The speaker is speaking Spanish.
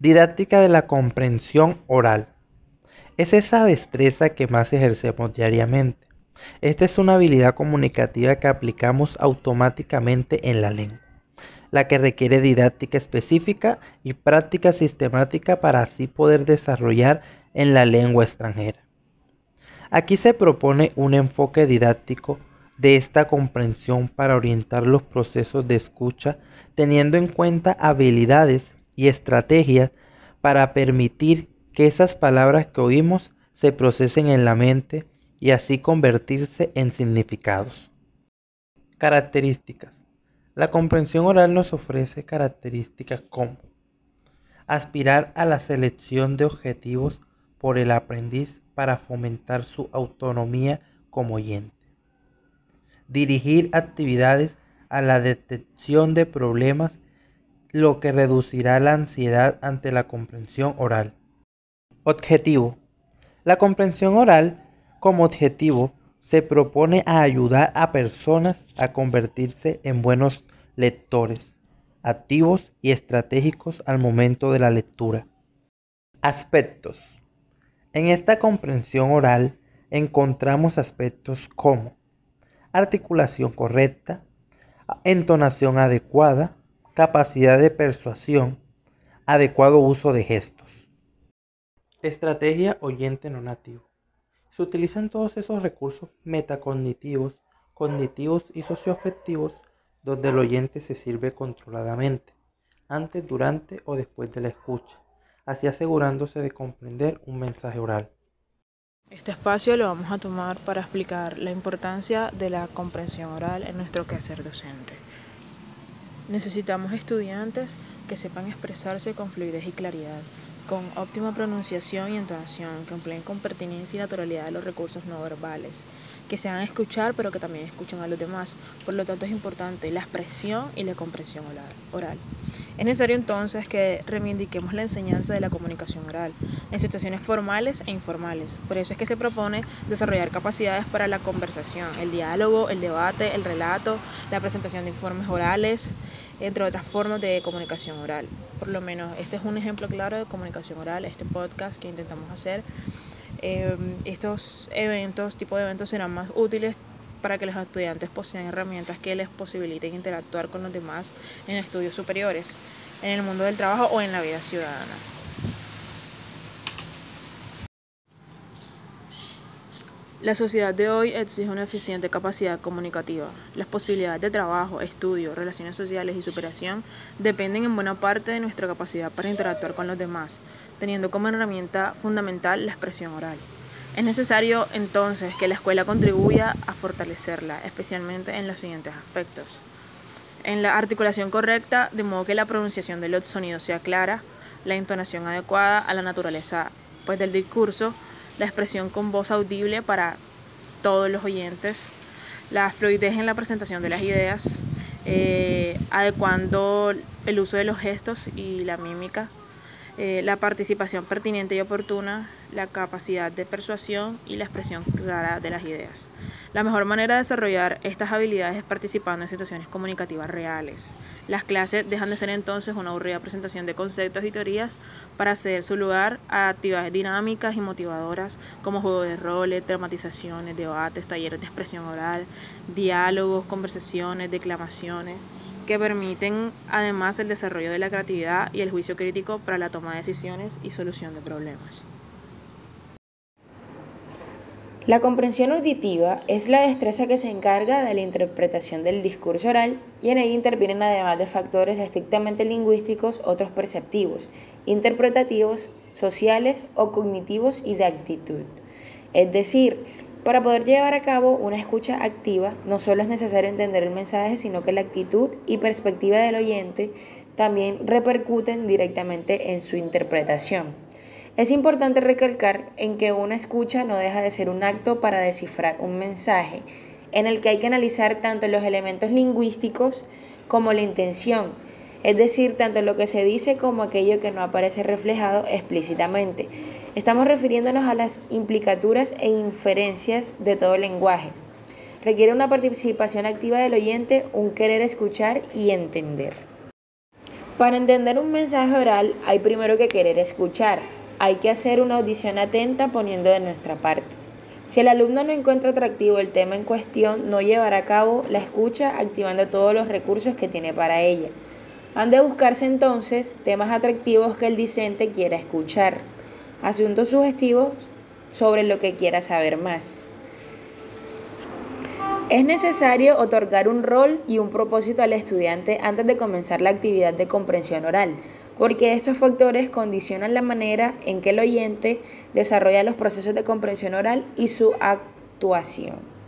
Didáctica de la comprensión oral. Es esa destreza que más ejercemos diariamente. Esta es una habilidad comunicativa que aplicamos automáticamente en la lengua, la que requiere didáctica específica y práctica sistemática para así poder desarrollar en la lengua extranjera. Aquí se propone un enfoque didáctico de esta comprensión para orientar los procesos de escucha teniendo en cuenta habilidades y estrategias para permitir que esas palabras que oímos se procesen en la mente y así convertirse en significados. Características. La comprensión oral nos ofrece características como aspirar a la selección de objetivos por el aprendiz para fomentar su autonomía como oyente. Dirigir actividades a la detección de problemas, lo que reducirá la ansiedad ante la comprensión oral. Objetivo. La comprensión oral como objetivo se propone a ayudar a personas a convertirse en buenos lectores, activos y estratégicos al momento de la lectura. Aspectos. En esta comprensión oral encontramos aspectos como articulación correcta, entonación adecuada, capacidad de persuasión, adecuado uso de gestos. Estrategia oyente no nativo. Se utilizan todos esos recursos metacognitivos, cognitivos y socioafectivos donde el oyente se sirve controladamente, antes, durante o después de la escucha, así asegurándose de comprender un mensaje oral. Este espacio lo vamos a tomar para explicar la importancia de la comprensión oral en nuestro quehacer docente. Necesitamos estudiantes que sepan expresarse con fluidez y claridad, con óptima pronunciación y entonación, que empleen con pertinencia y naturalidad los recursos no verbales, que se escuchar pero que también escuchen a los demás. Por lo tanto es importante la expresión y la comprensión oral. Es necesario entonces que reivindiquemos la enseñanza de la comunicación oral en situaciones formales e informales. Por eso es que se propone desarrollar capacidades para la conversación, el diálogo, el debate, el relato, la presentación de informes orales, entre otras formas de comunicación oral. Por lo menos este es un ejemplo claro de comunicación oral, este podcast que intentamos hacer. Em, estos eventos, tipo de eventos, serán más útiles para que los estudiantes posean herramientas que les posibiliten interactuar con los demás en estudios superiores, en el mundo del trabajo o en la vida ciudadana. La sociedad de hoy exige una eficiente capacidad comunicativa. Las posibilidades de trabajo, estudio, relaciones sociales y superación dependen en buena parte de nuestra capacidad para interactuar con los demás, teniendo como herramienta fundamental la expresión oral. Es necesario entonces que la escuela contribuya a fortalecerla, especialmente en los siguientes aspectos. En la articulación correcta, de modo que la pronunciación de los sonidos sea clara, la entonación adecuada a la naturaleza pues, del discurso, la expresión con voz audible para todos los oyentes, la fluidez en la presentación de las ideas, eh, adecuando el uso de los gestos y la mímica, eh, la participación pertinente y oportuna, la capacidad de persuasión y la expresión clara de las ideas. La mejor manera de desarrollar estas habilidades es participando en situaciones comunicativas reales. Las clases dejan de ser entonces una aburrida presentación de conceptos y teorías para ceder su lugar a actividades dinámicas y motivadoras como juegos de roles, dramatizaciones, debates, talleres de expresión oral, diálogos, conversaciones, declamaciones que permiten además el desarrollo de la creatividad y el juicio crítico para la toma de decisiones y solución de problemas. La comprensión auditiva es la destreza que se encarga de la interpretación del discurso oral y en ella intervienen además de factores estrictamente lingüísticos otros perceptivos, interpretativos, sociales o cognitivos y de actitud. Es decir, para poder llevar a cabo una escucha activa, no solo es necesario entender el mensaje, sino que la actitud y perspectiva del oyente también repercuten directamente en su interpretación. Es importante recalcar en que una escucha no deja de ser un acto para descifrar un mensaje, en el que hay que analizar tanto los elementos lingüísticos como la intención, es decir, tanto lo que se dice como aquello que no aparece reflejado explícitamente. Estamos refiriéndonos a las implicaturas e inferencias de todo el lenguaje. Requiere una participación activa del oyente, un querer escuchar y entender. Para entender un mensaje oral hay primero que querer escuchar. Hay que hacer una audición atenta poniendo de nuestra parte. Si el alumno no encuentra atractivo el tema en cuestión, no llevará a cabo la escucha activando todos los recursos que tiene para ella. Han de buscarse entonces temas atractivos que el discente quiera escuchar, asuntos sugestivos sobre lo que quiera saber más. Es necesario otorgar un rol y un propósito al estudiante antes de comenzar la actividad de comprensión oral, porque estos factores condicionan la manera en que el oyente desarrolla los procesos de comprensión oral y su actuación.